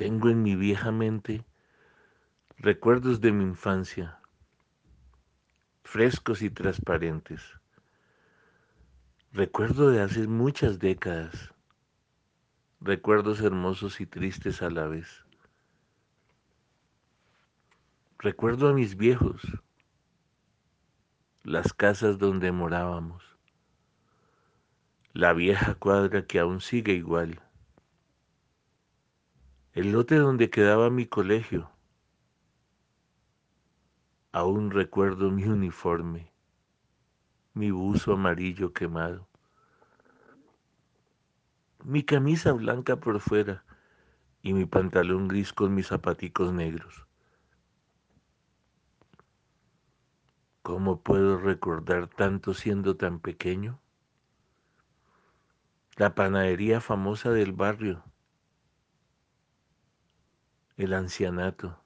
Tengo en mi vieja mente recuerdos de mi infancia, frescos y transparentes. Recuerdo de hace muchas décadas, recuerdos hermosos y tristes a la vez. Recuerdo a mis viejos, las casas donde morábamos, la vieja cuadra que aún sigue igual, el lote donde quedaba mi colegio, aún recuerdo mi uniforme, mi buzo amarillo quemado, mi camisa blanca por fuera y mi pantalón gris con mis zapaticos negros. ¿Cómo puedo recordar tanto siendo tan pequeño? La panadería famosa del barrio, el ancianato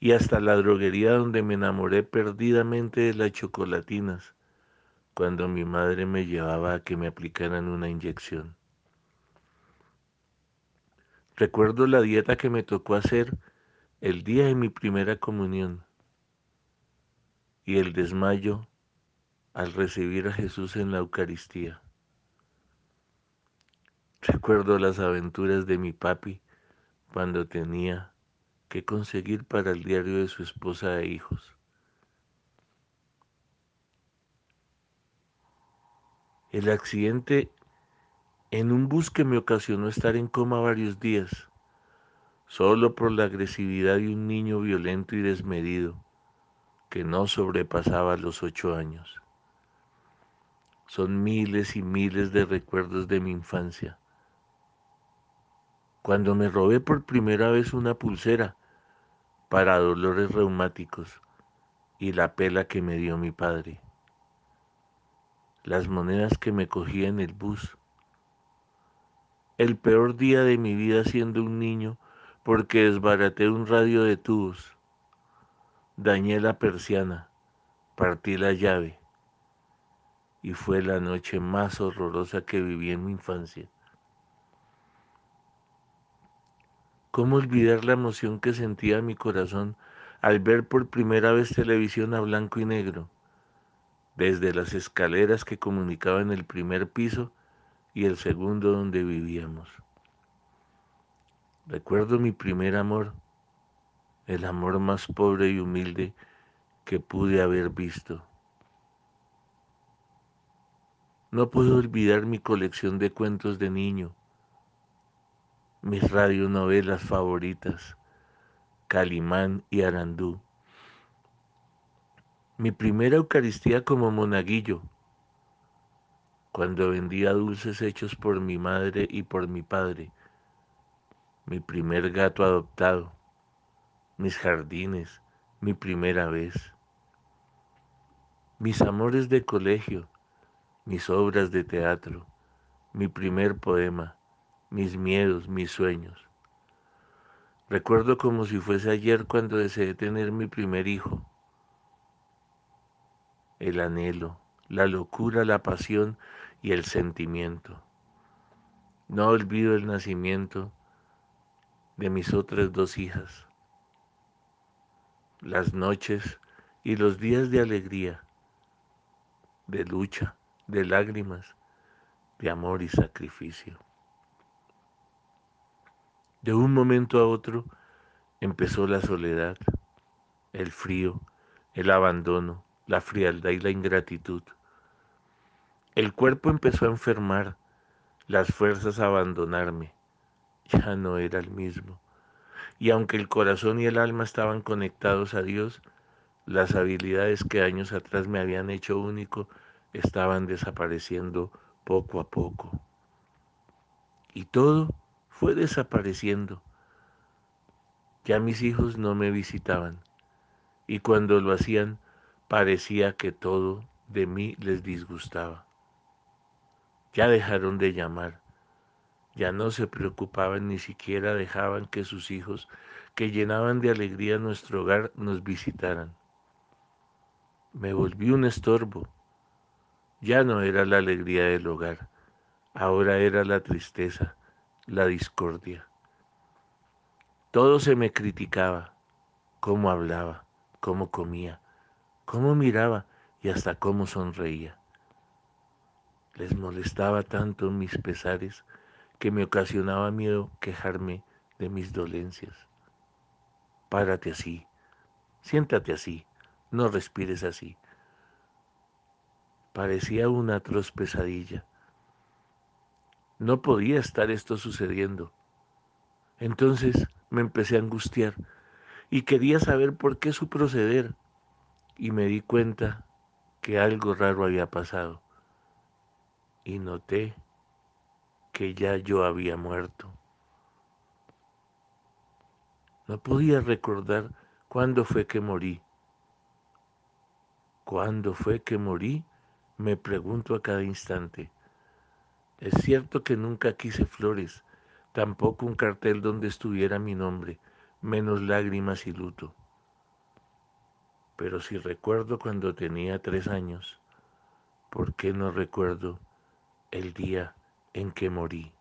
y hasta la droguería donde me enamoré perdidamente de las chocolatinas cuando mi madre me llevaba a que me aplicaran una inyección. Recuerdo la dieta que me tocó hacer el día de mi primera comunión y el desmayo al recibir a Jesús en la Eucaristía. Recuerdo las aventuras de mi papi cuando tenía que conseguir para el diario de su esposa e hijos. El accidente en un bus que me ocasionó estar en coma varios días, solo por la agresividad de un niño violento y desmedido que no sobrepasaba los ocho años. Son miles y miles de recuerdos de mi infancia. Cuando me robé por primera vez una pulsera para dolores reumáticos y la pela que me dio mi padre. Las monedas que me cogí en el bus. El peor día de mi vida siendo un niño porque desbaraté un radio de tubos Dañé la persiana, partí la llave y fue la noche más horrorosa que viví en mi infancia. ¿Cómo olvidar la emoción que sentía mi corazón al ver por primera vez televisión a blanco y negro, desde las escaleras que comunicaban el primer piso y el segundo donde vivíamos? Recuerdo mi primer amor el amor más pobre y humilde que pude haber visto. No puedo olvidar mi colección de cuentos de niño, mis radionovelas favoritas, Calimán y Arandú. Mi primera Eucaristía como monaguillo, cuando vendía dulces hechos por mi madre y por mi padre. Mi primer gato adoptado mis jardines, mi primera vez, mis amores de colegio, mis obras de teatro, mi primer poema, mis miedos, mis sueños. Recuerdo como si fuese ayer cuando deseé tener mi primer hijo. El anhelo, la locura, la pasión y el sentimiento. No olvido el nacimiento de mis otras dos hijas las noches y los días de alegría, de lucha, de lágrimas, de amor y sacrificio. De un momento a otro empezó la soledad, el frío, el abandono, la frialdad y la ingratitud. El cuerpo empezó a enfermar, las fuerzas a abandonarme. Ya no era el mismo y aunque el corazón y el alma estaban conectados a Dios, las habilidades que años atrás me habían hecho único estaban desapareciendo poco a poco. Y todo fue desapareciendo. Ya mis hijos no me visitaban y cuando lo hacían parecía que todo de mí les disgustaba. Ya dejaron de llamar ya no se preocupaban ni siquiera dejaban que sus hijos, que llenaban de alegría nuestro hogar, nos visitaran. Me volví un estorbo. Ya no era la alegría del hogar, ahora era la tristeza, la discordia. Todo se me criticaba, cómo hablaba, cómo comía, cómo miraba y hasta cómo sonreía. Les molestaba tanto mis pesares que me ocasionaba miedo quejarme de mis dolencias. Párate así, siéntate así, no respires así. Parecía una atroz pesadilla. No podía estar esto sucediendo. Entonces me empecé a angustiar y quería saber por qué su proceder y me di cuenta que algo raro había pasado y noté que ya yo había muerto. No podía recordar cuándo fue que morí. ¿Cuándo fue que morí? Me pregunto a cada instante. Es cierto que nunca quise flores, tampoco un cartel donde estuviera mi nombre, menos lágrimas y luto. Pero si recuerdo cuando tenía tres años, ¿por qué no recuerdo el día en que morí?